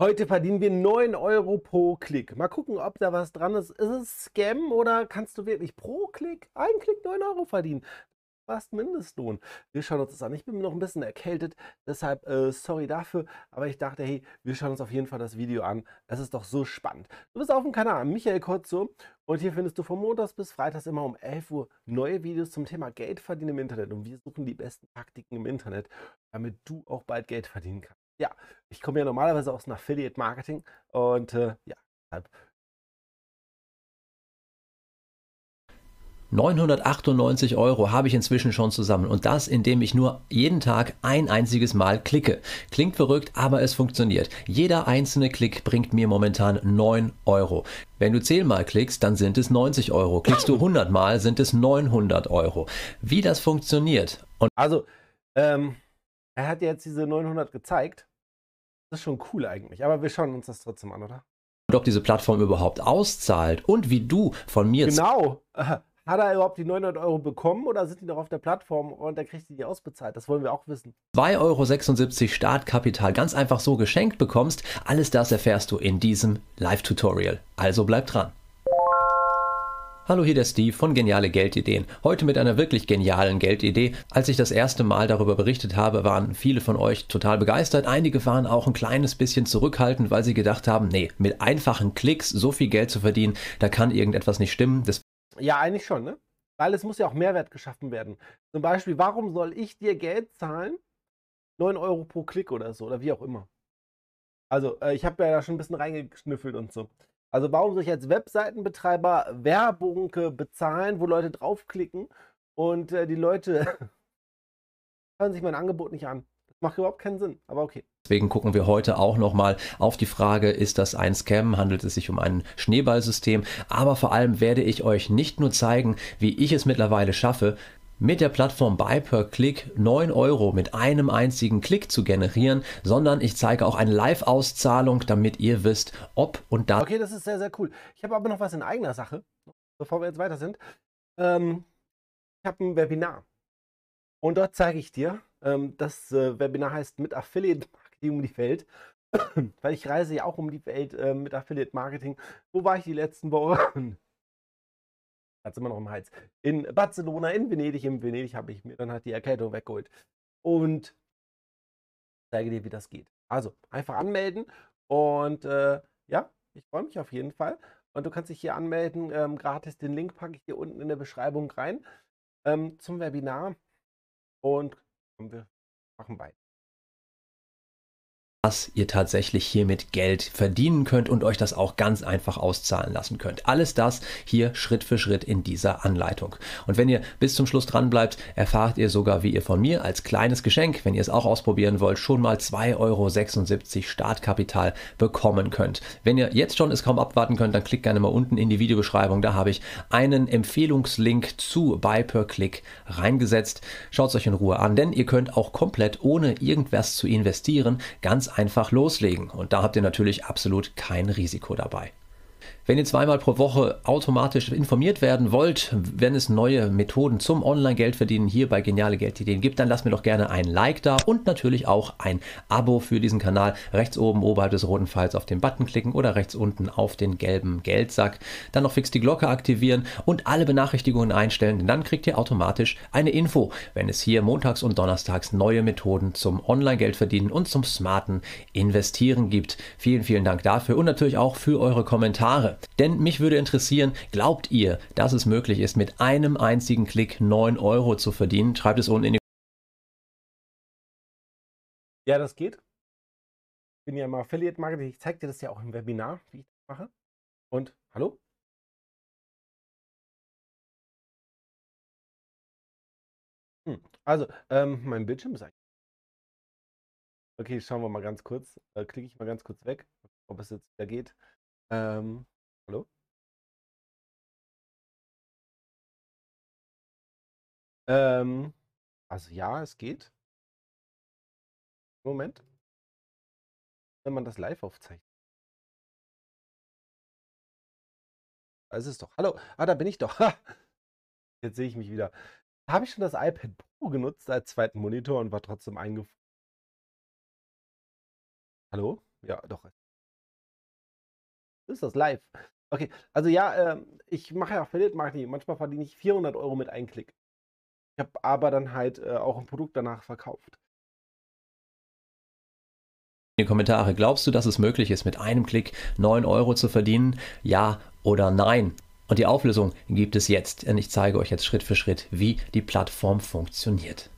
Heute verdienen wir 9 Euro pro Klick. Mal gucken, ob da was dran ist. Ist es Scam oder kannst du wirklich pro Klick, ein Klick 9 Euro verdienen? Fast Mindestlohn. Wir schauen uns das an. Ich bin noch ein bisschen erkältet, deshalb äh, sorry dafür. Aber ich dachte, hey, wir schauen uns auf jeden Fall das Video an. Es ist doch so spannend. Du bist auf dem Kanal Michael Kotzo und hier findest du von Montags bis Freitags immer um 11 Uhr neue Videos zum Thema Geld verdienen im Internet. Und wir suchen die besten Taktiken im Internet, damit du auch bald Geld verdienen kannst ja, ich komme ja normalerweise aus dem Affiliate Marketing und äh, ja, deshalb 998 Euro habe ich inzwischen schon zusammen und das, indem ich nur jeden Tag ein einziges Mal klicke. Klingt verrückt, aber es funktioniert. Jeder einzelne Klick bringt mir momentan 9 Euro. Wenn du 10 Mal klickst, dann sind es 90 Euro. Klickst du 100 Mal, sind es 900 Euro. Wie das funktioniert. Und also, ähm, er hat jetzt diese 900 gezeigt. Das ist schon cool eigentlich. Aber wir schauen uns das trotzdem an, oder? Und ob diese Plattform überhaupt auszahlt und wie du von mir. Genau. Hat er überhaupt die 900 Euro bekommen oder sind die noch auf der Plattform und er kriegt die ausbezahlt? Das wollen wir auch wissen. 2,76 Euro Startkapital ganz einfach so geschenkt bekommst. Alles das erfährst du in diesem Live-Tutorial. Also bleib dran. Hallo, hier der Steve von Geniale Geldideen. Heute mit einer wirklich genialen Geldidee. Als ich das erste Mal darüber berichtet habe, waren viele von euch total begeistert. Einige waren auch ein kleines bisschen zurückhaltend, weil sie gedacht haben, nee, mit einfachen Klicks so viel Geld zu verdienen, da kann irgendetwas nicht stimmen. Das ja, eigentlich schon, ne? Weil es muss ja auch Mehrwert geschaffen werden. Zum Beispiel, warum soll ich dir Geld zahlen? 9 Euro pro Klick oder so, oder wie auch immer. Also, äh, ich habe ja da schon ein bisschen reingeschnüffelt und so. Also warum soll ich als Webseitenbetreiber Werbung bezahlen, wo Leute draufklicken und äh, die Leute hören sich mein Angebot nicht an? Macht überhaupt keinen Sinn, aber okay. Deswegen gucken wir heute auch nochmal auf die Frage, ist das ein Scam, handelt es sich um ein Schneeballsystem, aber vor allem werde ich euch nicht nur zeigen, wie ich es mittlerweile schaffe, mit der Plattform Buy per Click 9 Euro mit einem einzigen Klick zu generieren, sondern ich zeige auch eine Live-Auszahlung, damit ihr wisst, ob und da. Okay, das ist sehr, sehr cool. Ich habe aber noch was in eigener Sache, bevor wir jetzt weiter sind. Ähm, ich habe ein Webinar und dort zeige ich dir, ähm, das äh, Webinar heißt mit Affiliate Marketing um die Welt. Weil ich reise ja auch um die Welt äh, mit Affiliate Marketing. Wo war ich die letzten Wochen? Hat es immer noch im Hals. In Barcelona, in Venedig, in Venedig habe ich mir dann halt die Erkältung weggeholt. Und zeige dir, wie das geht. Also einfach anmelden und äh, ja, ich freue mich auf jeden Fall. Und du kannst dich hier anmelden, ähm, gratis. Den Link packe ich hier unten in der Beschreibung rein ähm, zum Webinar. Und wir machen weiter was ihr tatsächlich hiermit Geld verdienen könnt und euch das auch ganz einfach auszahlen lassen könnt. Alles das hier Schritt für Schritt in dieser Anleitung. Und wenn ihr bis zum Schluss dran bleibt, erfahrt ihr sogar, wie ihr von mir als kleines Geschenk, wenn ihr es auch ausprobieren wollt, schon mal 2,76 Euro Startkapital bekommen könnt. Wenn ihr jetzt schon es kaum abwarten könnt, dann klickt gerne mal unten in die Videobeschreibung. Da habe ich einen Empfehlungslink zu Buy per Click reingesetzt. Schaut es euch in Ruhe an, denn ihr könnt auch komplett ohne irgendwas zu investieren ganz einfach loslegen. Und da habt ihr natürlich absolut kein Risiko dabei. Wenn ihr zweimal pro Woche automatisch informiert werden wollt, wenn es neue Methoden zum Online-Geldverdienen hier bei Geniale Geldideen gibt, dann lasst mir doch gerne ein Like da und natürlich auch ein Abo für diesen Kanal. Rechts oben oberhalb des roten Pfeils auf den Button klicken oder rechts unten auf den gelben Geldsack. Dann noch fix die Glocke aktivieren und alle Benachrichtigungen einstellen, denn dann kriegt ihr automatisch eine Info, wenn es hier montags und donnerstags neue Methoden zum Online-Geldverdienen und zum smarten Investieren gibt. Vielen, vielen Dank dafür und natürlich auch für eure Kommentare. Denn mich würde interessieren, glaubt ihr, dass es möglich ist, mit einem einzigen Klick 9 Euro zu verdienen? Schreibt es unten in die Ja, das geht. Ich bin ja mal Affiliate Marketing. Ich zeige dir das ja auch im Webinar, wie ich das mache. Und hallo? Hm. Also, ähm, mein Bildschirm ist eigentlich. Okay, schauen wir mal ganz kurz. Äh, klicke ich mal ganz kurz weg, ob es jetzt wieder geht. Ähm, Hallo? Ähm, also ja, es geht. Moment. Wenn man das live aufzeichnet. Da ist es doch. Hallo. Ah, da bin ich doch. Jetzt sehe ich mich wieder. Habe ich schon das iPad Pro genutzt als zweiten Monitor und war trotzdem eingefroren. Hallo? Ja, doch. Ist das live? Okay, also ja, äh, ich mache ja Affiliate Marketing. Manchmal verdiene ich 400 Euro mit einem Klick. Ich habe aber dann halt äh, auch ein Produkt danach verkauft. In die Kommentare, glaubst du, dass es möglich ist, mit einem Klick 9 Euro zu verdienen? Ja oder nein? Und die Auflösung gibt es jetzt. Und ich zeige euch jetzt Schritt für Schritt, wie die Plattform funktioniert.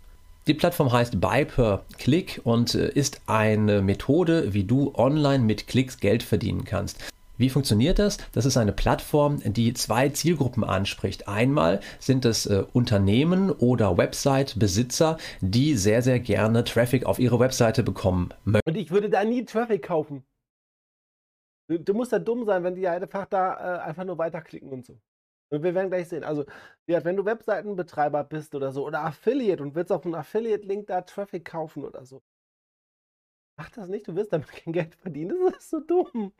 Die Plattform heißt Buy per Click und äh, ist eine Methode, wie du online mit Klicks Geld verdienen kannst. Wie funktioniert das? Das ist eine Plattform, die zwei Zielgruppen anspricht. Einmal sind es äh, Unternehmen oder Website-Besitzer, die sehr, sehr gerne Traffic auf ihre Webseite bekommen möchten. Und ich würde da nie Traffic kaufen. Du, du musst ja dumm sein, wenn die einfach da äh, einfach nur weiterklicken und so. Und wir werden gleich sehen. Also, wenn du Webseitenbetreiber bist oder so, oder Affiliate und willst auf einen Affiliate-Link da Traffic kaufen oder so. Mach das nicht, du wirst damit kein Geld verdienen. Das ist so dumm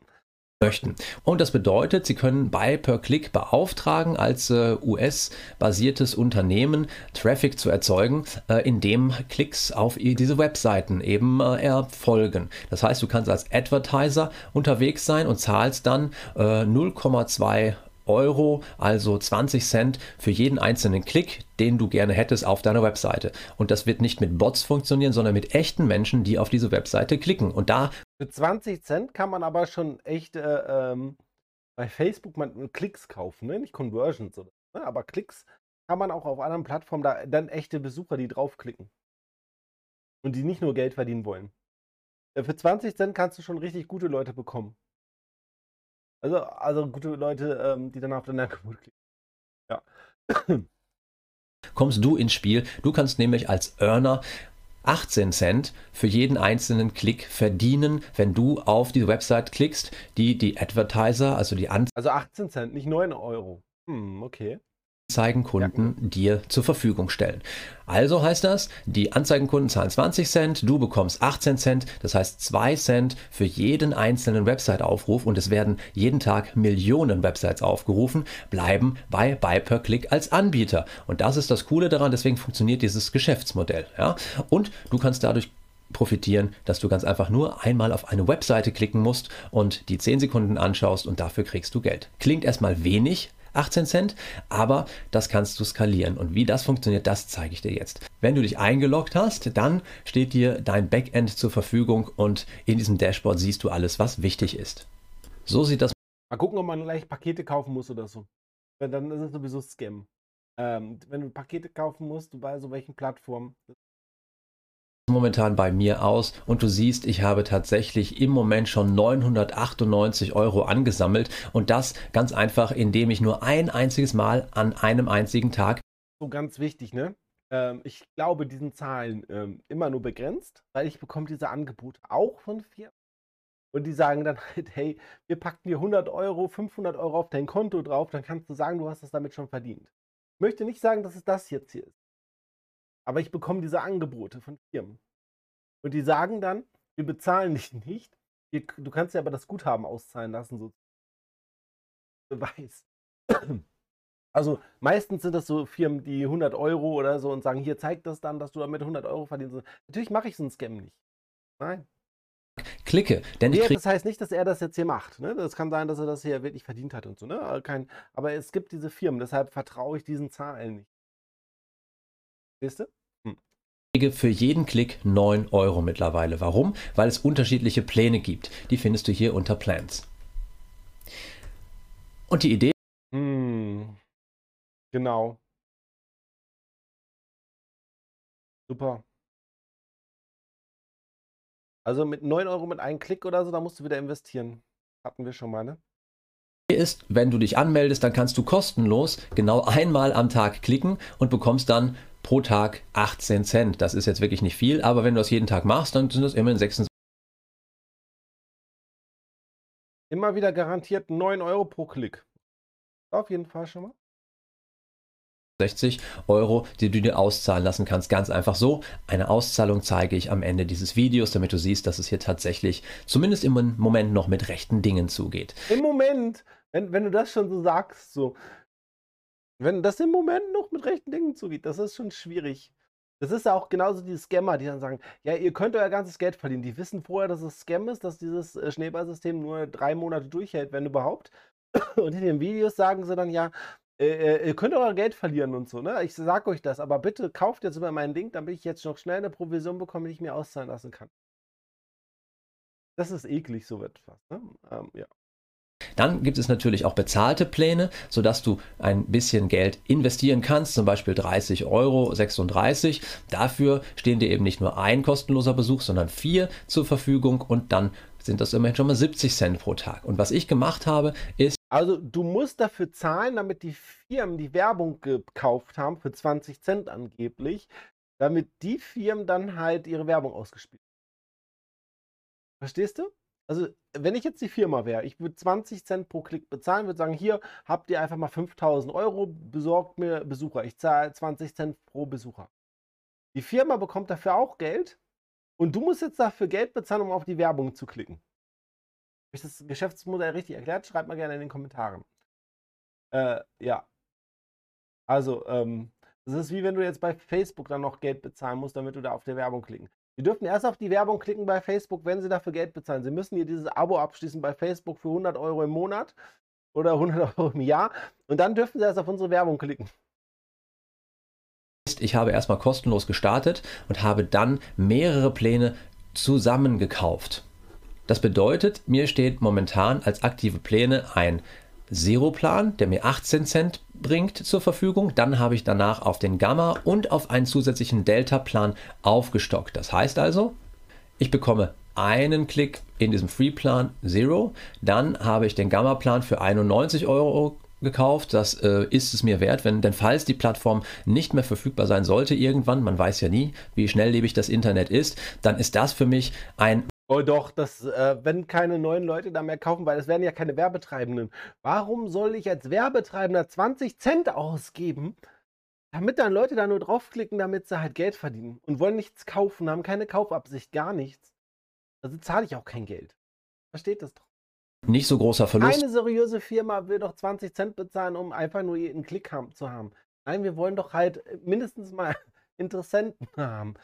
möchten. Und das bedeutet, Sie können Buy per Click beauftragen, als äh, US-basiertes Unternehmen Traffic zu erzeugen, äh, indem Klicks auf diese Webseiten eben äh, erfolgen. Das heißt, du kannst als Advertiser unterwegs sein und zahlst dann 0,2 äh, Euro, also 20 Cent für jeden einzelnen Klick, den du gerne hättest auf deiner Webseite. Und das wird nicht mit Bots funktionieren, sondern mit echten Menschen, die auf diese Webseite klicken. Und da. Für 20 Cent kann man aber schon echt äh, ähm, bei Facebook mal Klicks kaufen, ne? nicht Conversions, oder, ne? aber Klicks kann man auch auf anderen Plattformen da dann echte Besucher, die draufklicken. Und die nicht nur Geld verdienen wollen. Äh, für 20 Cent kannst du schon richtig gute Leute bekommen. Also, also gute Leute, ähm, die dann auf dein Angebot klicken. Ja. Kommst du ins Spiel? Du kannst nämlich als Earner 18 Cent für jeden einzelnen Klick verdienen, wenn du auf die Website klickst, die die Advertiser, also die Anzeigen. Also 18 Cent, nicht 9 Euro. Hm, okay. Anzeigenkunden ja. dir zur Verfügung stellen. Also heißt das, die Anzeigenkunden zahlen 20 Cent, du bekommst 18 Cent, das heißt 2 Cent für jeden einzelnen Website-Aufruf und es werden jeden Tag Millionen Websites aufgerufen, bleiben bei Buy per Click als Anbieter. Und das ist das Coole daran, deswegen funktioniert dieses Geschäftsmodell. Ja? Und du kannst dadurch profitieren, dass du ganz einfach nur einmal auf eine Webseite klicken musst und die 10 Sekunden anschaust und dafür kriegst du Geld. Klingt erstmal wenig, 18 Cent, aber das kannst du skalieren. Und wie das funktioniert, das zeige ich dir jetzt. Wenn du dich eingeloggt hast, dann steht dir dein Backend zur Verfügung und in diesem Dashboard siehst du alles, was wichtig ist. So sieht das. Mal gucken, ob man gleich Pakete kaufen muss oder so. Dann ist es sowieso Scam. Ähm, wenn du Pakete kaufen musst, bei so welchen Plattformen, momentan bei mir aus und du siehst, ich habe tatsächlich im Moment schon 998 Euro angesammelt und das ganz einfach, indem ich nur ein einziges Mal an einem einzigen Tag. So ganz wichtig, ne? Ähm, ich glaube, diesen Zahlen ähm, immer nur begrenzt, weil ich bekomme diese Angebote auch von Firmen. Und die sagen dann halt, hey, wir packen dir 100 Euro, 500 Euro auf dein Konto drauf, dann kannst du sagen, du hast es damit schon verdient. Ich möchte nicht sagen, dass es das jetzt hier ist. Aber ich bekomme diese Angebote von Firmen. Und die sagen dann, wir bezahlen dich nicht. Du kannst ja aber das Guthaben auszahlen lassen, so. Beweis. Also meistens sind das so Firmen, die 100 Euro oder so und sagen, hier zeigt das dann, dass du damit 100 Euro verdienst. Natürlich mache ich so einen Scam nicht. Nein. Klicke, denn ja, Das heißt nicht, dass er das jetzt hier macht. Ne? Das kann sein, dass er das hier wirklich verdient hat und so. Ne? Kein, aber es gibt diese Firmen, deshalb vertraue ich diesen Zahlen nicht. Siehst du? Für jeden Klick 9 Euro mittlerweile. Warum? Weil es unterschiedliche Pläne gibt. Die findest du hier unter Plans. Und die Idee. Hm, genau. Super. Also mit 9 Euro mit einem Klick oder so, da musst du wieder investieren. Hatten wir schon mal, ne? ist, wenn du dich anmeldest, dann kannst du kostenlos genau einmal am Tag klicken und bekommst dann pro Tag 18 Cent. Das ist jetzt wirklich nicht viel, aber wenn du das jeden Tag machst, dann sind das immerhin 26. Immer wieder garantiert 9 Euro pro Klick. Auf jeden Fall schon mal. 60 Euro, die du dir auszahlen lassen kannst. Ganz einfach so. Eine Auszahlung zeige ich am Ende dieses Videos, damit du siehst, dass es hier tatsächlich zumindest im Moment noch mit rechten Dingen zugeht. Im Moment, wenn, wenn du das schon so sagst, so, wenn das im Moment noch mit rechten Dingen zugeht, das ist schon schwierig. Das ist ja auch genauso die Scammer, die dann sagen, ja, ihr könnt euer ganzes Geld verdienen. Die wissen vorher, dass es Scam ist, dass dieses äh, Schneeballsystem nur drei Monate durchhält, wenn überhaupt. Und in den Videos sagen sie dann ja, äh, äh, ihr könnt euer Geld verlieren und so, ne? Ich sag euch das, aber bitte kauft jetzt über meinen Link, damit ich jetzt noch schnell eine Provision bekomme, die ich mir auszahlen lassen kann. Das ist eklig, so etwas. Ne? Ähm, ja. Dann gibt es natürlich auch bezahlte Pläne, sodass du ein bisschen Geld investieren kannst, zum Beispiel 30 Euro, 36. Dafür stehen dir eben nicht nur ein kostenloser Besuch, sondern vier zur Verfügung und dann sind das immerhin schon mal 70 Cent pro Tag. Und was ich gemacht habe, ist. Also du musst dafür zahlen, damit die Firmen die Werbung gekauft haben, für 20 Cent angeblich, damit die Firmen dann halt ihre Werbung ausgespielt haben. Verstehst du? Also, wenn ich jetzt die Firma wäre, ich würde 20 Cent pro Klick bezahlen, würde sagen, hier habt ihr einfach mal 5000 Euro, besorgt mir Besucher. Ich zahle 20 Cent pro Besucher. Die Firma bekommt dafür auch Geld und du musst jetzt dafür Geld bezahlen, um auf die Werbung zu klicken. Habe ich das Geschäftsmodell richtig erklärt? Schreibt mal gerne in den Kommentaren. Äh, ja. Also, ähm, das ist wie wenn du jetzt bei Facebook dann noch Geld bezahlen musst, damit du da auf der Werbung klicken. Sie dürfen erst auf die Werbung klicken bei Facebook, wenn Sie dafür Geld bezahlen. Sie müssen hier dieses Abo abschließen bei Facebook für 100 Euro im Monat oder 100 Euro im Jahr und dann dürfen Sie erst auf unsere Werbung klicken. Ich habe erstmal kostenlos gestartet und habe dann mehrere Pläne zusammengekauft. Das bedeutet, mir steht momentan als aktive Pläne ein Zero-Plan, der mir 18 Cent bringt, zur Verfügung. Dann habe ich danach auf den Gamma und auf einen zusätzlichen Delta-Plan aufgestockt. Das heißt also, ich bekomme einen Klick in diesem Free-Plan Zero. Dann habe ich den Gamma-Plan für 91 Euro gekauft. Das äh, ist es mir wert, wenn denn falls die Plattform nicht mehr verfügbar sein sollte irgendwann, man weiß ja nie, wie schnelllebig das Internet ist, dann ist das für mich ein Oh doch, das, äh, wenn keine neuen Leute da mehr kaufen, weil es werden ja keine Werbetreibenden. Warum soll ich als Werbetreibender 20 Cent ausgeben, damit dann Leute da nur draufklicken, damit sie halt Geld verdienen und wollen nichts kaufen, haben keine Kaufabsicht, gar nichts. Also zahle ich auch kein Geld. Versteht das doch. Nicht so großer Verlust. Keine seriöse Firma will doch 20 Cent bezahlen, um einfach nur einen Klick haben, zu haben. Nein, wir wollen doch halt mindestens mal Interessenten haben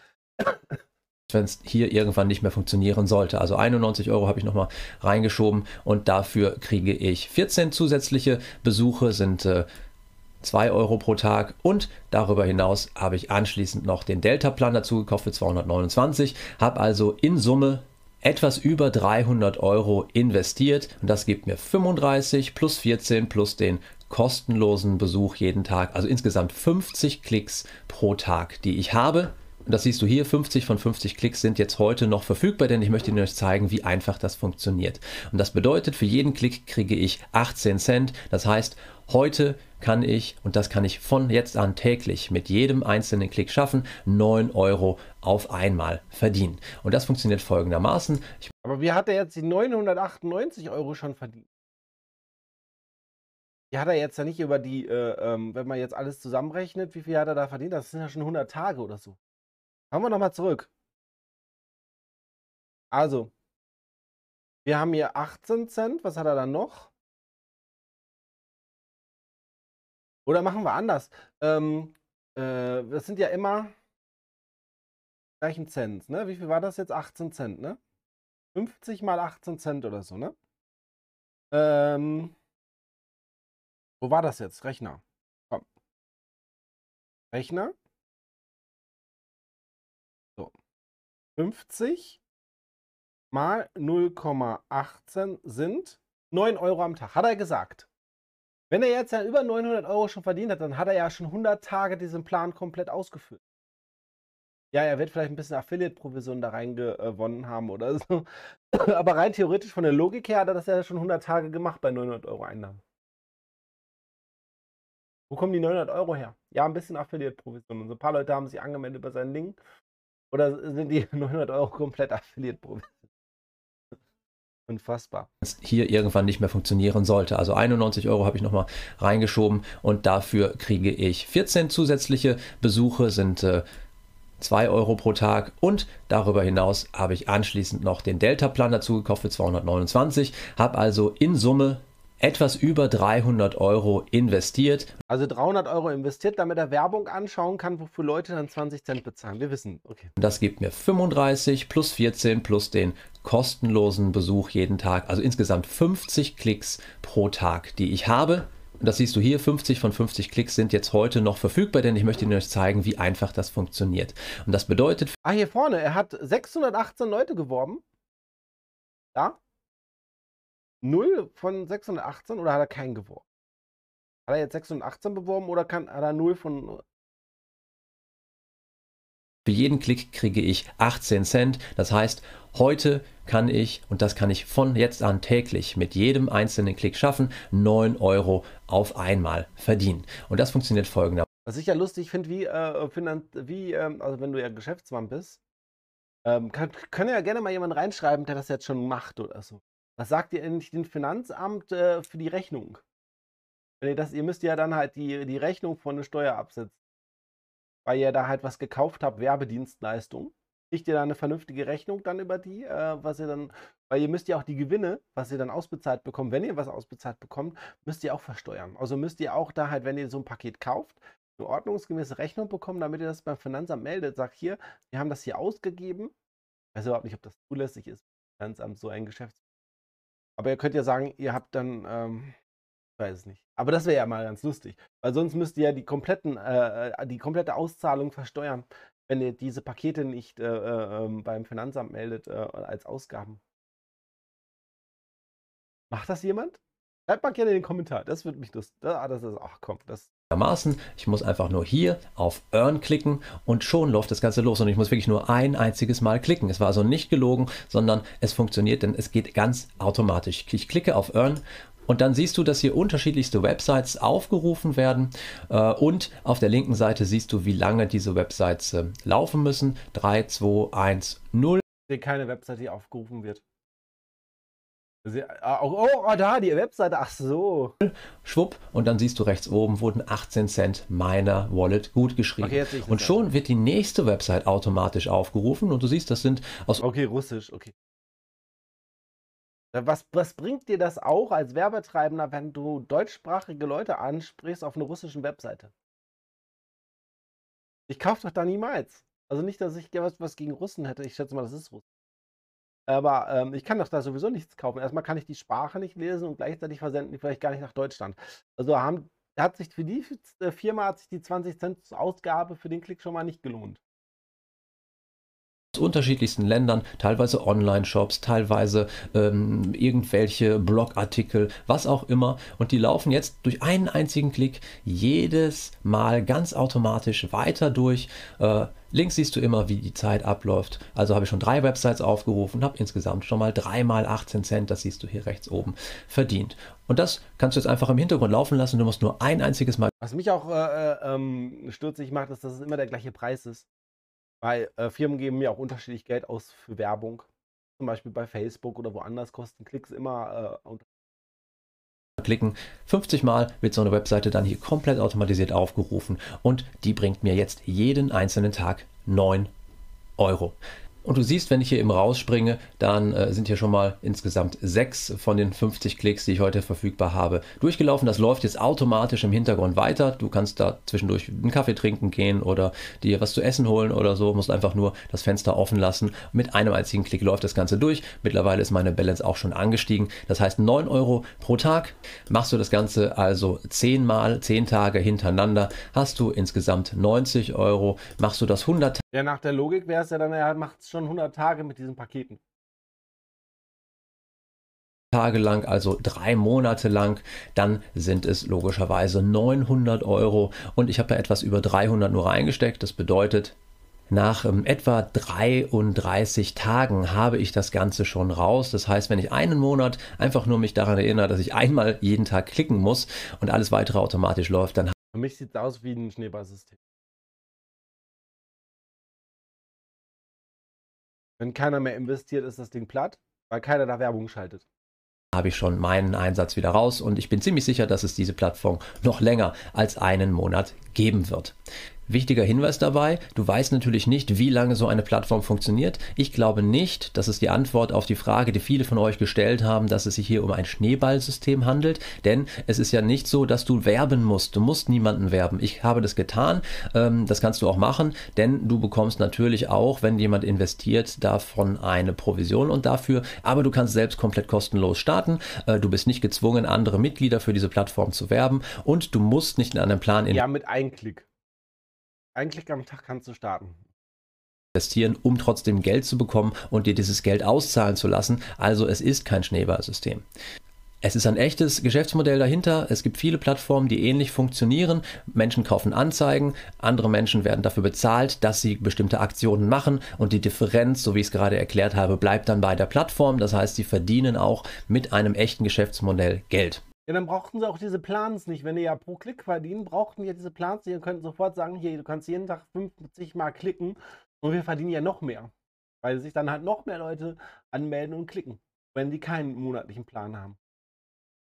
wenn es hier irgendwann nicht mehr funktionieren sollte. Also 91 Euro habe ich nochmal reingeschoben und dafür kriege ich 14 zusätzliche Besuche, sind äh, 2 Euro pro Tag und darüber hinaus habe ich anschließend noch den Delta-Plan dazu gekauft für 229, habe also in Summe etwas über 300 Euro investiert und das gibt mir 35 plus 14 plus den kostenlosen Besuch jeden Tag, also insgesamt 50 Klicks pro Tag, die ich habe das siehst du hier, 50 von 50 Klicks sind jetzt heute noch verfügbar, denn ich möchte Ihnen euch zeigen, wie einfach das funktioniert. Und das bedeutet, für jeden Klick kriege ich 18 Cent. Das heißt, heute kann ich, und das kann ich von jetzt an täglich mit jedem einzelnen Klick schaffen, 9 Euro auf einmal verdienen. Und das funktioniert folgendermaßen. Ich Aber wie hat er jetzt die 998 Euro schon verdient? Die hat er jetzt ja nicht über die, äh, ähm, wenn man jetzt alles zusammenrechnet, wie viel hat er da verdient? Das sind ja schon 100 Tage oder so. Kommen wir nochmal zurück. Also, wir haben hier 18 Cent. Was hat er dann noch? Oder machen wir anders. Ähm, äh, das sind ja immer gleichen Cent, ne? Wie viel war das jetzt? 18 Cent, ne? 50 mal 18 Cent oder so, ne? Ähm, wo war das jetzt? Rechner. Komm. Rechner. 50 mal 0,18 sind 9 Euro am Tag, hat er gesagt. Wenn er jetzt ja über 900 Euro schon verdient hat, dann hat er ja schon 100 Tage diesen Plan komplett ausgeführt. Ja, er wird vielleicht ein bisschen Affiliate-Provision da reingewonnen haben oder so. Aber rein theoretisch von der Logik her hat er das ja schon 100 Tage gemacht bei 900 Euro Einnahmen. Wo kommen die 900 Euro her? Ja, ein bisschen Affiliate-Provision. Und so ein paar Leute haben sich angemeldet über seinen Link oder sind die 900 Euro komplett affiliate pro Unfassbar. Hier irgendwann nicht mehr funktionieren sollte. Also 91 Euro habe ich nochmal reingeschoben und dafür kriege ich 14 zusätzliche Besuche, sind äh, 2 Euro pro Tag und darüber hinaus habe ich anschließend noch den Delta-Plan dazu gekauft für 229, habe also in Summe etwas über 300 Euro investiert. Also 300 Euro investiert, damit er Werbung anschauen kann, wofür Leute dann 20 Cent bezahlen. Wir wissen, okay. Das gibt mir 35 plus 14 plus den kostenlosen Besuch jeden Tag. Also insgesamt 50 Klicks pro Tag, die ich habe. Und das siehst du hier, 50 von 50 Klicks sind jetzt heute noch verfügbar, denn ich möchte Ihnen euch zeigen, wie einfach das funktioniert. Und das bedeutet... Ah, hier vorne, er hat 618 Leute geworben. Da. 0 von 618 oder hat er keinen geworben? Hat er jetzt 618 beworben oder kann, hat er 0 von für jeden Klick kriege ich 18 Cent. Das heißt, heute kann ich, und das kann ich von jetzt an täglich mit jedem einzelnen Klick schaffen, 9 Euro auf einmal verdienen. Und das funktioniert folgendermaßen. Was ich ja lustig finde, wie, äh, wie ähm, also wenn du ja Geschäftsmann bist, ähm, kann, kann ja gerne mal jemand reinschreiben, der das jetzt schon macht oder so. Was sagt ihr endlich dem Finanzamt äh, für die Rechnung? Wenn ihr das, ihr müsst ja dann halt die, die Rechnung von der Steuer absetzen weil ihr da halt was gekauft habt, Werbedienstleistung, kriegt ihr da eine vernünftige Rechnung dann über die, äh, was ihr dann, weil ihr müsst ja auch die Gewinne, was ihr dann ausbezahlt bekommt, wenn ihr was ausbezahlt bekommt, müsst ihr auch versteuern. Also müsst ihr auch da halt, wenn ihr so ein Paket kauft, eine ordnungsgemäße Rechnung bekommen, damit ihr das beim Finanzamt meldet. Sagt hier, wir haben das hier ausgegeben. Ich weiß überhaupt nicht, ob das zulässig ist, Finanzamt so ein Geschäft. Aber ihr könnt ja sagen, ihr habt dann ähm, weiß es nicht. Aber das wäre ja mal ganz lustig. Weil sonst müsst ihr ja die, kompletten, äh, äh, die komplette Auszahlung versteuern, wenn ihr diese Pakete nicht äh, äh, ähm, beim Finanzamt meldet äh, als Ausgaben. Macht das jemand? Schreibt mal gerne in den Kommentar. Das würde mich lustig. Ah, das ist, ach komm, das. Ich muss einfach nur hier auf Earn klicken und schon läuft das Ganze los. Und ich muss wirklich nur ein einziges Mal klicken. Es war also nicht gelogen, sondern es funktioniert, denn es geht ganz automatisch. Ich klicke auf Earn und dann siehst du, dass hier unterschiedlichste Websites aufgerufen werden. Äh, und auf der linken Seite siehst du, wie lange diese Websites äh, laufen müssen. 3, 2, 1, 0. Ich sehe keine Website, die aufgerufen wird. Ah, oh, oh, da, die Webseite, ach so. Schwupp, und dann siehst du rechts oben, wurden 18 Cent meiner Wallet gut geschrieben. Okay, und schon wird die nächste Website automatisch aufgerufen und du siehst, das sind aus. Okay, Russisch, okay. Äh, was, was bringt dir das auch als Werbetreibender, wenn du deutschsprachige Leute ansprichst auf einer russischen Webseite? Ich kaufe doch da niemals. Also nicht, dass ich was, was gegen Russen hätte. Ich schätze mal, das ist Russen. Aber ähm, ich kann doch da sowieso nichts kaufen. Erstmal kann ich die Sprache nicht lesen und gleichzeitig versenden die vielleicht gar nicht nach Deutschland. Also haben, hat sich für die äh, Firma hat sich die 20 Cent Ausgabe für den Klick schon mal nicht gelohnt unterschiedlichsten Ländern, teilweise Online-Shops, teilweise ähm, irgendwelche Blogartikel, was auch immer. Und die laufen jetzt durch einen einzigen Klick jedes Mal ganz automatisch weiter durch. Äh, Links siehst du immer, wie die Zeit abläuft. Also habe ich schon drei Websites aufgerufen, habe insgesamt schon mal dreimal 18 Cent, das siehst du hier rechts oben, verdient. Und das kannst du jetzt einfach im Hintergrund laufen lassen. Du musst nur ein einziges Mal. Was mich auch äh, äh ähm, stutzig macht, ist, dass es immer der gleiche Preis ist. Weil äh, Firmen geben mir auch unterschiedlich Geld aus für Werbung. Zum Beispiel bei Facebook oder woanders kosten Klicks immer äh, klicken. 50 Mal wird so eine Webseite dann hier komplett automatisiert aufgerufen und die bringt mir jetzt jeden einzelnen Tag 9 Euro. Und du siehst, wenn ich hier eben rausspringe, dann äh, sind hier schon mal insgesamt sechs von den 50 Klicks, die ich heute verfügbar habe, durchgelaufen. Das läuft jetzt automatisch im Hintergrund weiter. Du kannst da zwischendurch einen Kaffee trinken gehen oder dir was zu essen holen oder so. Musst einfach nur das Fenster offen lassen. Mit einem einzigen Klick läuft das Ganze durch. Mittlerweile ist meine Balance auch schon angestiegen. Das heißt 9 Euro pro Tag. Machst du das Ganze also 10 Mal, 10 Tage hintereinander, hast du insgesamt 90 Euro. Machst du das 100 Ja, nach der Logik wäre es ja dann, er macht schon 100 Tage mit diesen Paketen. Tage lang, also drei Monate lang, dann sind es logischerweise 900 Euro und ich habe da etwas über 300 nur reingesteckt. Das bedeutet, nach ähm, etwa 33 Tagen habe ich das Ganze schon raus. Das heißt, wenn ich einen Monat einfach nur mich daran erinnere, dass ich einmal jeden Tag klicken muss und alles weitere automatisch läuft, dann. Für mich sieht es aus wie ein Schneeballsystem. Wenn keiner mehr investiert, ist das Ding platt, weil keiner da Werbung schaltet habe ich schon meinen Einsatz wieder raus und ich bin ziemlich sicher, dass es diese Plattform noch länger als einen Monat geben wird. Wichtiger Hinweis dabei, du weißt natürlich nicht, wie lange so eine Plattform funktioniert. Ich glaube nicht, das ist die Antwort auf die Frage, die viele von euch gestellt haben, dass es sich hier um ein Schneeballsystem handelt, denn es ist ja nicht so, dass du werben musst. Du musst niemanden werben. Ich habe das getan, ähm, das kannst du auch machen, denn du bekommst natürlich auch, wenn jemand investiert, davon eine Provision und dafür, aber du kannst selbst komplett kostenlos starten. Äh, du bist nicht gezwungen, andere Mitglieder für diese Plattform zu werben und du musst nicht in einem Plan in Ja, mit eigentlich am Tag kannst du starten. Investieren, um trotzdem Geld zu bekommen und dir dieses Geld auszahlen zu lassen. Also es ist kein Schneeballsystem. Es ist ein echtes Geschäftsmodell dahinter. Es gibt viele Plattformen, die ähnlich funktionieren. Menschen kaufen Anzeigen, andere Menschen werden dafür bezahlt, dass sie bestimmte Aktionen machen und die Differenz, so wie ich es gerade erklärt habe, bleibt dann bei der Plattform. Das heißt, sie verdienen auch mit einem echten Geschäftsmodell Geld. Ja, dann brauchten sie auch diese Plans nicht. Wenn die ja pro Klick verdienen, brauchten die ja diese Plans nicht. Ihr könnt sofort sagen, hier, du kannst jeden Tag 50 Mal klicken und wir verdienen ja noch mehr. Weil sich dann halt noch mehr Leute anmelden und klicken, wenn die keinen monatlichen Plan haben.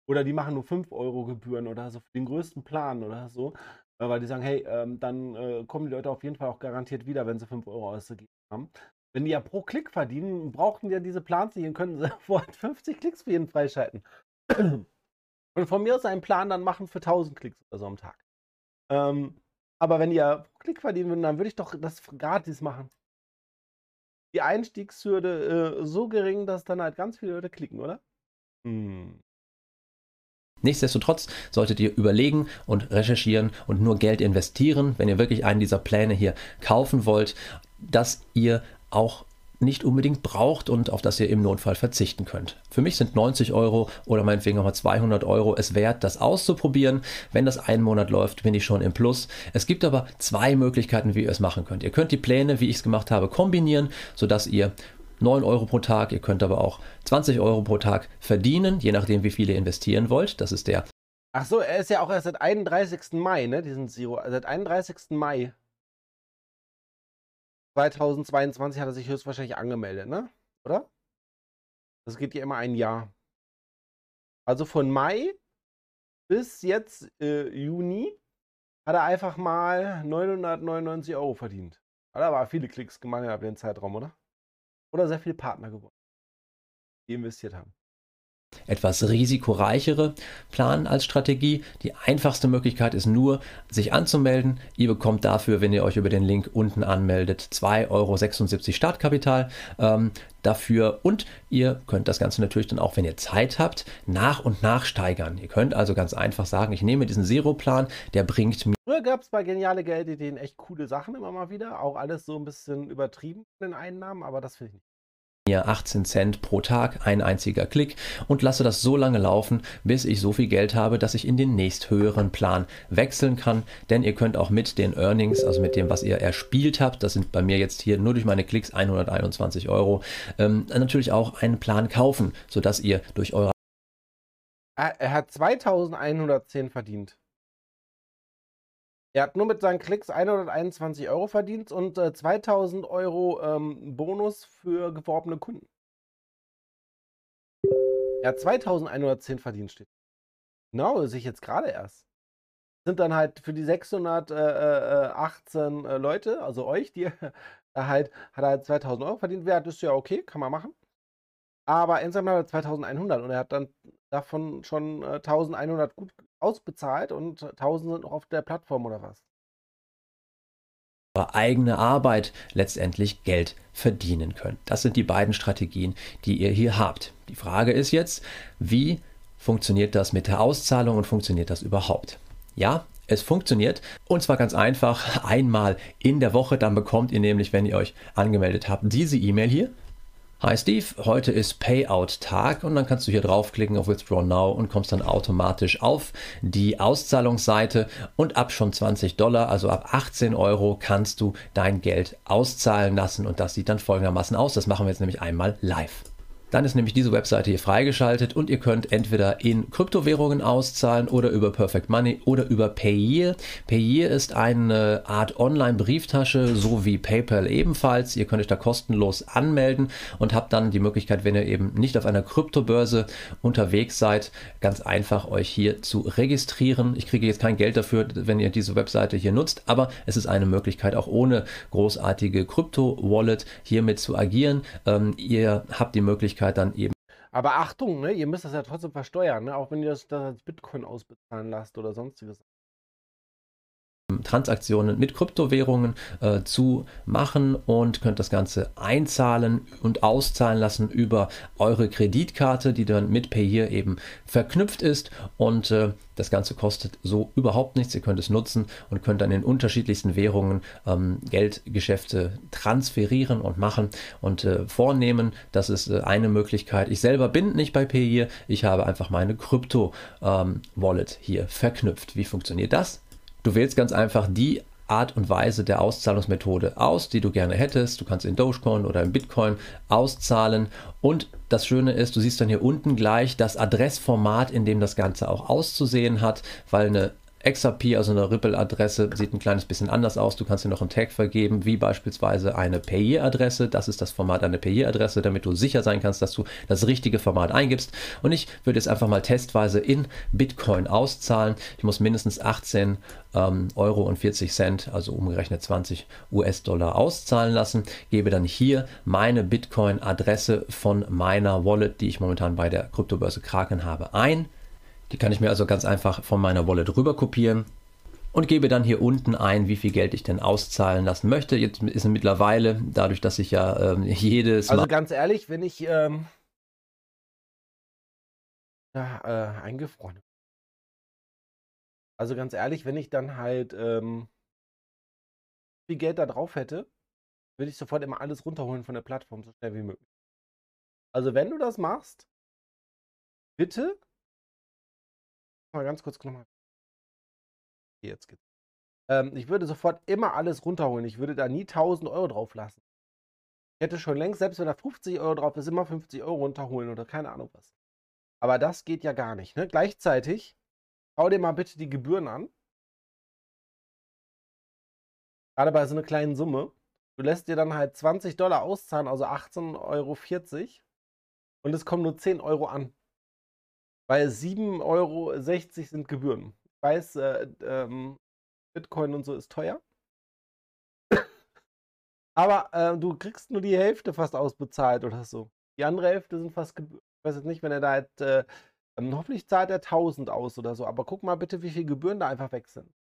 Oder die machen nur 5 Euro Gebühren oder so für den größten Plan oder so. Äh, weil die sagen, hey, ähm, dann äh, kommen die Leute auf jeden Fall auch garantiert wieder, wenn sie 5 Euro ausgegeben haben. Wenn die ja pro Klick verdienen, brauchten die ja diese Plans nicht und können sie sofort 50 Klicks für jeden freischalten. Und von mir aus einen Plan dann machen für 1000 Klicks oder so am Tag. Ähm, aber wenn ihr Klick verdienen würdet, dann würde ich doch das gratis machen. Die Einstiegshürde äh, so gering, dass dann halt ganz viele Leute klicken, oder? Hm. Nichtsdestotrotz solltet ihr überlegen und recherchieren und nur Geld investieren, wenn ihr wirklich einen dieser Pläne hier kaufen wollt, dass ihr auch nicht unbedingt braucht und auf das ihr im Notfall verzichten könnt. Für mich sind 90 Euro oder meinetwegen auch mal 200 Euro es wert, das auszuprobieren. Wenn das einen Monat läuft, bin ich schon im Plus. Es gibt aber zwei Möglichkeiten, wie ihr es machen könnt. Ihr könnt die Pläne, wie ich es gemacht habe, kombinieren, sodass ihr 9 Euro pro Tag, ihr könnt aber auch 20 Euro pro Tag verdienen, je nachdem, wie viel ihr investieren wollt. Das ist der. Ach so, er ist ja auch erst seit 31. Mai, ne? Diesen Zero. Seit 31. Mai 2022 hat er sich höchstwahrscheinlich angemeldet, ne? Oder? Das geht ja immer ein Jahr. Also von Mai bis jetzt äh, Juni hat er einfach mal 999 Euro verdient. Hat aber viele Klicks gemacht in dem Zeitraum, oder? Oder sehr viele Partner gewonnen, die investiert haben etwas risikoreichere planen als Strategie. Die einfachste Möglichkeit ist nur, sich anzumelden. Ihr bekommt dafür, wenn ihr euch über den Link unten anmeldet, 2,76 Euro Startkapital ähm, dafür. Und ihr könnt das Ganze natürlich dann auch, wenn ihr Zeit habt, nach und nach steigern. Ihr könnt also ganz einfach sagen, ich nehme diesen Zero-Plan, der bringt mir. Früher gab es bei geniale Geldideen echt coole Sachen immer mal wieder. Auch alles so ein bisschen übertrieben in den Einnahmen, aber das finde ich nicht mir 18 Cent pro Tag, ein einziger Klick und lasse das so lange laufen, bis ich so viel Geld habe, dass ich in den nächsthöheren Plan wechseln kann. Denn ihr könnt auch mit den Earnings, also mit dem, was ihr erspielt habt, das sind bei mir jetzt hier nur durch meine Klicks 121 Euro, ähm, natürlich auch einen Plan kaufen, sodass ihr durch eure... Er hat 2110 verdient. Er hat nur mit seinen Klicks 121 Euro verdient und äh, 2000 Euro ähm, Bonus für geworbene Kunden. Er hat 2110 verdient, steht. Genau, sehe ich jetzt gerade erst. Sind dann halt für die 618 äh, äh, Leute, also euch, die halt, hat er halt 2000 Euro verdient. Wer ist ja okay, kann man machen. Aber insgesamt hat er 2100 und er hat dann davon schon äh, 1100 gut ausbezahlt und 1000 sind noch auf der Plattform oder was? eigene Arbeit letztendlich Geld verdienen könnt. Das sind die beiden Strategien, die ihr hier habt. Die Frage ist jetzt, wie funktioniert das mit der Auszahlung und funktioniert das überhaupt? Ja, es funktioniert und zwar ganz einfach einmal in der Woche. Dann bekommt ihr nämlich, wenn ihr euch angemeldet habt, diese E-Mail hier. Hi Steve, heute ist Payout-Tag und dann kannst du hier draufklicken auf Withdraw Now und kommst dann automatisch auf die Auszahlungsseite und ab schon 20 Dollar, also ab 18 Euro, kannst du dein Geld auszahlen lassen und das sieht dann folgendermaßen aus. Das machen wir jetzt nämlich einmal live. Dann ist nämlich diese Webseite hier freigeschaltet und ihr könnt entweder in Kryptowährungen auszahlen oder über Perfect Money oder über Payeer. Payeer ist eine Art Online-Brieftasche, so wie PayPal ebenfalls. Ihr könnt euch da kostenlos anmelden und habt dann die Möglichkeit, wenn ihr eben nicht auf einer Kryptobörse unterwegs seid, ganz einfach euch hier zu registrieren. Ich kriege jetzt kein Geld dafür, wenn ihr diese Webseite hier nutzt, aber es ist eine Möglichkeit, auch ohne großartige Krypto-Wallet hiermit zu agieren. Ähm, ihr habt die Möglichkeit dann eben Aber Achtung, ne, ihr müsst das ja trotzdem versteuern, ne? auch wenn ihr das, das als Bitcoin ausbezahlen lasst oder sonstiges. Transaktionen mit Kryptowährungen äh, zu machen und könnt das Ganze einzahlen und auszahlen lassen über eure Kreditkarte, die dann mit Payeer eben verknüpft ist und äh, das Ganze kostet so überhaupt nichts. Ihr könnt es nutzen und könnt dann in unterschiedlichsten Währungen ähm, Geldgeschäfte transferieren und machen und äh, vornehmen. Das ist äh, eine Möglichkeit. Ich selber bin nicht bei Payeer. Ich habe einfach meine Krypto-Wallet ähm, hier verknüpft. Wie funktioniert das? Du wählst ganz einfach die Art und Weise der Auszahlungsmethode aus, die du gerne hättest. Du kannst in Dogecoin oder in Bitcoin auszahlen. Und das Schöne ist, du siehst dann hier unten gleich das Adressformat, in dem das Ganze auch auszusehen hat, weil eine XRP, also eine Ripple-Adresse, sieht ein kleines bisschen anders aus. Du kannst dir noch einen Tag vergeben, wie beispielsweise eine Payeer-Adresse. Das ist das Format einer Payeer-Adresse, damit du sicher sein kannst, dass du das richtige Format eingibst. Und ich würde jetzt einfach mal testweise in Bitcoin auszahlen. Ich muss mindestens 18 ähm, Euro und 40 Cent, also umgerechnet 20 US-Dollar auszahlen lassen. Gebe dann hier meine Bitcoin-Adresse von meiner Wallet, die ich momentan bei der Kryptobörse Kraken habe, ein. Die kann ich mir also ganz einfach von meiner Wallet rüber kopieren und gebe dann hier unten ein, wie viel Geld ich denn auszahlen lassen möchte. Jetzt ist es mittlerweile, dadurch, dass ich ja ähm, jedes Also ganz ehrlich, wenn ich ähm, ja, äh, eingefroren. Also ganz ehrlich, wenn ich dann halt ähm, viel Geld da drauf hätte, würde ich sofort immer alles runterholen von der Plattform, so schnell wie möglich. Also wenn du das machst, bitte mal ganz kurz nochmal. Jetzt geht's. Ähm, ich würde sofort immer alles runterholen. Ich würde da nie 1000 Euro drauf lassen. Ich hätte schon längst, selbst wenn da 50 Euro drauf ist, immer 50 Euro runterholen oder keine Ahnung was. Aber das geht ja gar nicht. Ne? Gleichzeitig, schau dir mal bitte die Gebühren an. Gerade bei so einer kleinen Summe. Du lässt dir dann halt 20 Dollar auszahlen, also 18,40 Euro. Und es kommen nur 10 Euro an. Weil 7,60 Euro sind Gebühren. Ich weiß, äh, ähm, Bitcoin und so ist teuer. Aber äh, du kriegst nur die Hälfte fast ausbezahlt oder so. Die andere Hälfte sind fast Gebühren. Ich weiß jetzt nicht, wenn er da halt, äh, ähm, hoffentlich zahlt er 1000 aus oder so. Aber guck mal bitte, wie viele Gebühren da einfach weg sind.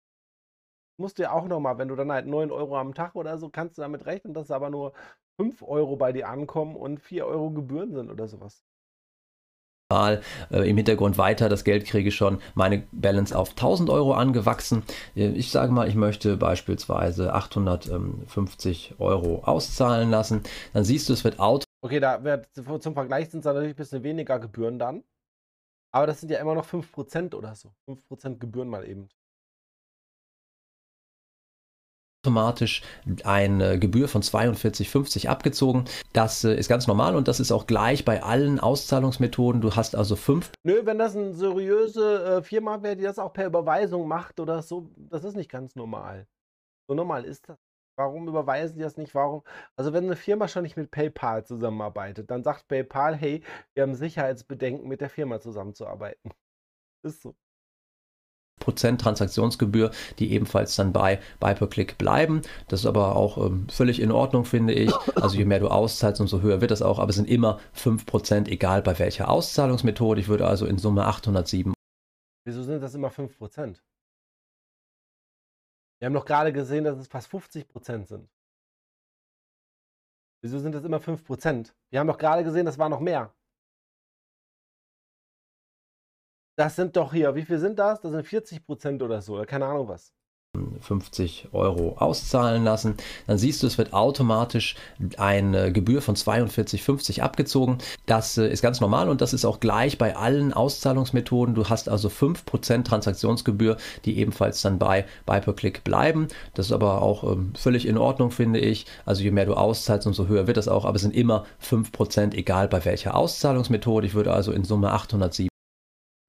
Musst du ja auch nochmal, wenn du dann halt 9 Euro am Tag oder so, kannst du damit rechnen, dass aber nur 5 Euro bei dir ankommen und 4 Euro Gebühren sind oder sowas mal äh, im Hintergrund weiter das Geld kriege, schon meine Balance auf 1000 Euro angewachsen. Äh, ich sage mal, ich möchte beispielsweise 850 Euro auszahlen lassen. Dann siehst du, es wird auto. Okay, da wird zum Vergleich sind es natürlich ein bisschen weniger Gebühren dann. Aber das sind ja immer noch 5% oder so. 5% Gebühren mal eben automatisch eine Gebühr von 42,50 abgezogen. Das äh, ist ganz normal und das ist auch gleich bei allen Auszahlungsmethoden. Du hast also fünf. Nö, wenn das eine seriöse äh, Firma wäre, die das auch per Überweisung macht oder so, das ist nicht ganz normal. So normal ist das. Warum überweisen die das nicht? Warum? Also wenn eine Firma schon nicht mit PayPal zusammenarbeitet, dann sagt PayPal, hey, wir haben Sicherheitsbedenken, mit der Firma zusammenzuarbeiten. Ist so. Prozent Transaktionsgebühr, die ebenfalls dann bei Buy per Click bleiben. Das ist aber auch ähm, völlig in Ordnung, finde ich. Also je mehr du auszahlst, umso höher wird das auch, aber es sind immer 5%, egal bei welcher Auszahlungsmethode. Ich würde also in Summe 807. Wieso sind das immer 5%? Wir haben doch gerade gesehen, dass es fast 50% sind. Wieso sind das immer 5%? Wir haben doch gerade gesehen, das war noch mehr. Das sind doch hier, wie viel sind das? Das sind 40 Prozent oder so, keine Ahnung was. 50 Euro auszahlen lassen, dann siehst du, es wird automatisch eine Gebühr von 42,50 abgezogen. Das äh, ist ganz normal und das ist auch gleich bei allen Auszahlungsmethoden. Du hast also 5% Transaktionsgebühr, die ebenfalls dann bei Buy per Click bleiben. Das ist aber auch ähm, völlig in Ordnung, finde ich. Also je mehr du auszahlst, umso höher wird das auch, aber es sind immer 5%, egal bei welcher Auszahlungsmethode. Ich würde also in Summe 807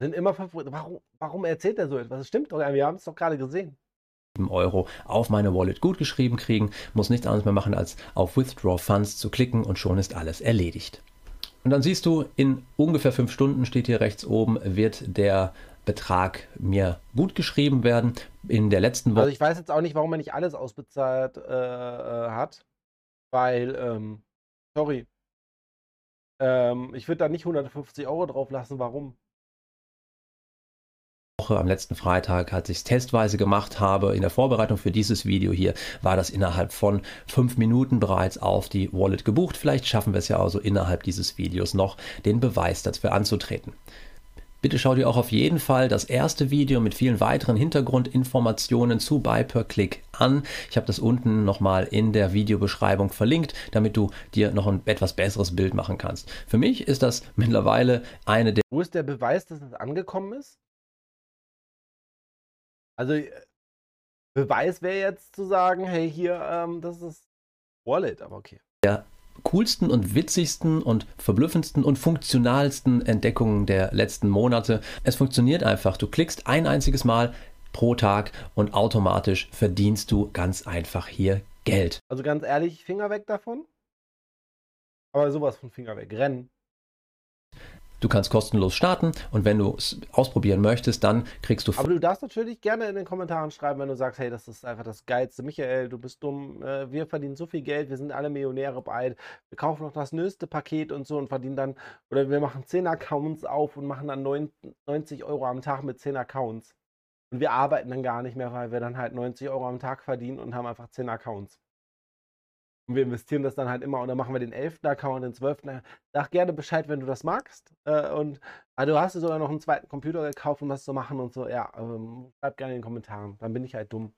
sind immer 5 warum, warum erzählt er so etwas? Das stimmt doch, wir haben es doch gerade gesehen. Euro auf meine Wallet gut geschrieben kriegen, muss nichts anderes mehr machen, als auf Withdraw Funds zu klicken und schon ist alles erledigt. Und dann siehst du, in ungefähr fünf Stunden steht hier rechts oben, wird der Betrag mir gut geschrieben werden. In der letzten Woche. Also ich weiß jetzt auch nicht, warum er nicht alles ausbezahlt äh, äh hat, weil, ähm, sorry, ähm, ich würde da nicht 150 Euro drauf lassen. Warum? Woche, am letzten Freitag, als ich es testweise gemacht habe, in der Vorbereitung für dieses Video hier, war das innerhalb von fünf Minuten bereits auf die Wallet gebucht. Vielleicht schaffen wir es ja also innerhalb dieses Videos noch, den Beweis dafür anzutreten. Bitte schau dir auch auf jeden Fall das erste Video mit vielen weiteren Hintergrundinformationen zu Buy per Click an. Ich habe das unten nochmal in der Videobeschreibung verlinkt, damit du dir noch ein etwas besseres Bild machen kannst. Für mich ist das mittlerweile eine der... Wo ist der Beweis, dass es angekommen ist? Also, äh, Beweis wäre jetzt zu sagen, hey, hier, ähm, das ist Wallet, aber okay. Der coolsten und witzigsten und verblüffendsten und funktionalsten Entdeckungen der letzten Monate. Es funktioniert einfach. Du klickst ein einziges Mal pro Tag und automatisch verdienst du ganz einfach hier Geld. Also ganz ehrlich, Finger weg davon. Aber sowas von Finger weg. Rennen. Du kannst kostenlos starten und wenn du es ausprobieren möchtest, dann kriegst du. Aber du darfst natürlich gerne in den Kommentaren schreiben, wenn du sagst, hey, das ist einfach das Geilste. Michael, du bist dumm, äh, wir verdienen so viel Geld, wir sind alle Millionäre bald. Wir kaufen noch das nötigste Paket und so und verdienen dann, oder wir machen 10 Accounts auf und machen dann 90 Euro am Tag mit 10 Accounts. Und wir arbeiten dann gar nicht mehr, weil wir dann halt 90 Euro am Tag verdienen und haben einfach 10 Accounts. Und wir investieren das dann halt immer und dann machen wir den 11. Account, den 12. Sag gerne Bescheid, wenn du das magst. Äh, und also du hast dir sogar noch einen zweiten Computer gekauft, um das zu machen und so. Ja, ähm, schreib gerne in den Kommentaren. Dann bin ich halt dumm.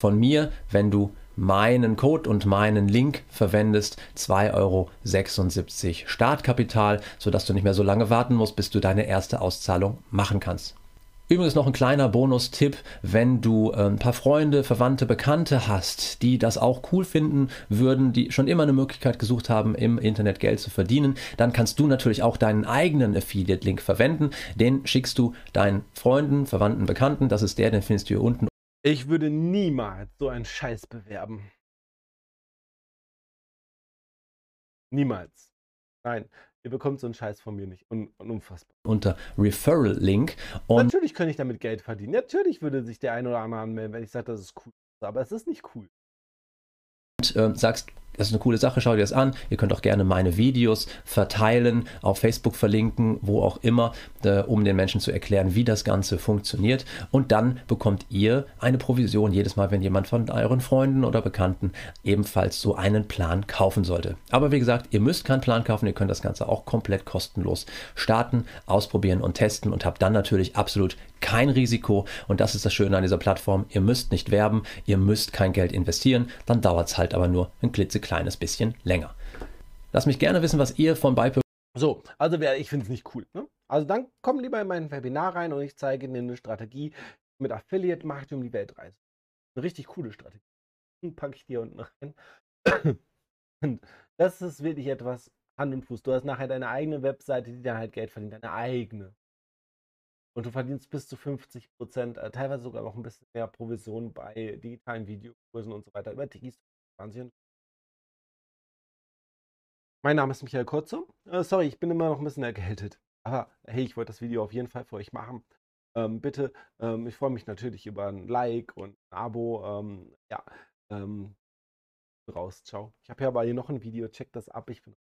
Von mir, wenn du meinen Code und meinen Link verwendest, 2,76 Euro Startkapital, sodass du nicht mehr so lange warten musst, bis du deine erste Auszahlung machen kannst. Übrigens noch ein kleiner Bonustipp, wenn du äh, ein paar Freunde, Verwandte, Bekannte hast, die das auch cool finden würden, die schon immer eine Möglichkeit gesucht haben, im Internet Geld zu verdienen, dann kannst du natürlich auch deinen eigenen Affiliate-Link verwenden. Den schickst du deinen Freunden, Verwandten, Bekannten. Das ist der, den findest du hier unten. Ich würde niemals so einen Scheiß bewerben. Niemals. Nein, Ihr bekommt so einen Scheiß von mir nicht. Un unfassbar. Unter Referral-Link. Natürlich könnte ich damit Geld verdienen. Natürlich würde sich der ein oder andere anmelden, wenn ich sage, das ist cool. Aber es ist nicht cool. Und äh, sagst, das ist eine coole Sache, schau dir das an. Ihr könnt auch gerne meine Videos verteilen, auf Facebook verlinken, wo auch immer, äh, um den Menschen zu erklären, wie das Ganze funktioniert. Und dann bekommt ihr eine Provision jedes Mal, wenn jemand von euren Freunden oder Bekannten ebenfalls so einen Plan kaufen sollte. Aber wie gesagt, ihr müsst keinen Plan kaufen, ihr könnt das Ganze auch komplett kostenlos starten, ausprobieren und testen und habt dann natürlich absolut kein Risiko. Und das ist das Schöne an dieser Plattform. Ihr müsst nicht werben, ihr müsst kein Geld investieren, dann dauert es halt aber nur ein klitzekleines bisschen länger. Lasst mich gerne wissen, was ihr von Bipro. So, also ich finde es nicht cool. Ne? Also dann komm lieber in mein Webinar rein und ich zeige dir eine Strategie mit Affiliate macht um die Weltreise. Eine richtig coole Strategie. Packe ich dir unten rein. Und das ist wirklich etwas Hand und Fuß. Du hast nachher deine eigene Webseite, die dann halt Geld verdient. Deine eigene. Und du verdienst bis zu 50 Prozent, äh, teilweise sogar noch ein bisschen mehr Provision bei digitalen Videokursen und so weiter über Tigis. Wahnsinn. Mein Name ist Michael Kurze. Äh, sorry, ich bin immer noch ein bisschen erkältet. Aber hey, ich wollte das Video auf jeden Fall für euch machen. Ähm, bitte, ähm, ich freue mich natürlich über ein Like und ein Abo. Ähm, ja, ähm, raus, ciao. Ich habe ja aber hier noch ein Video, checkt das ab. Ich bin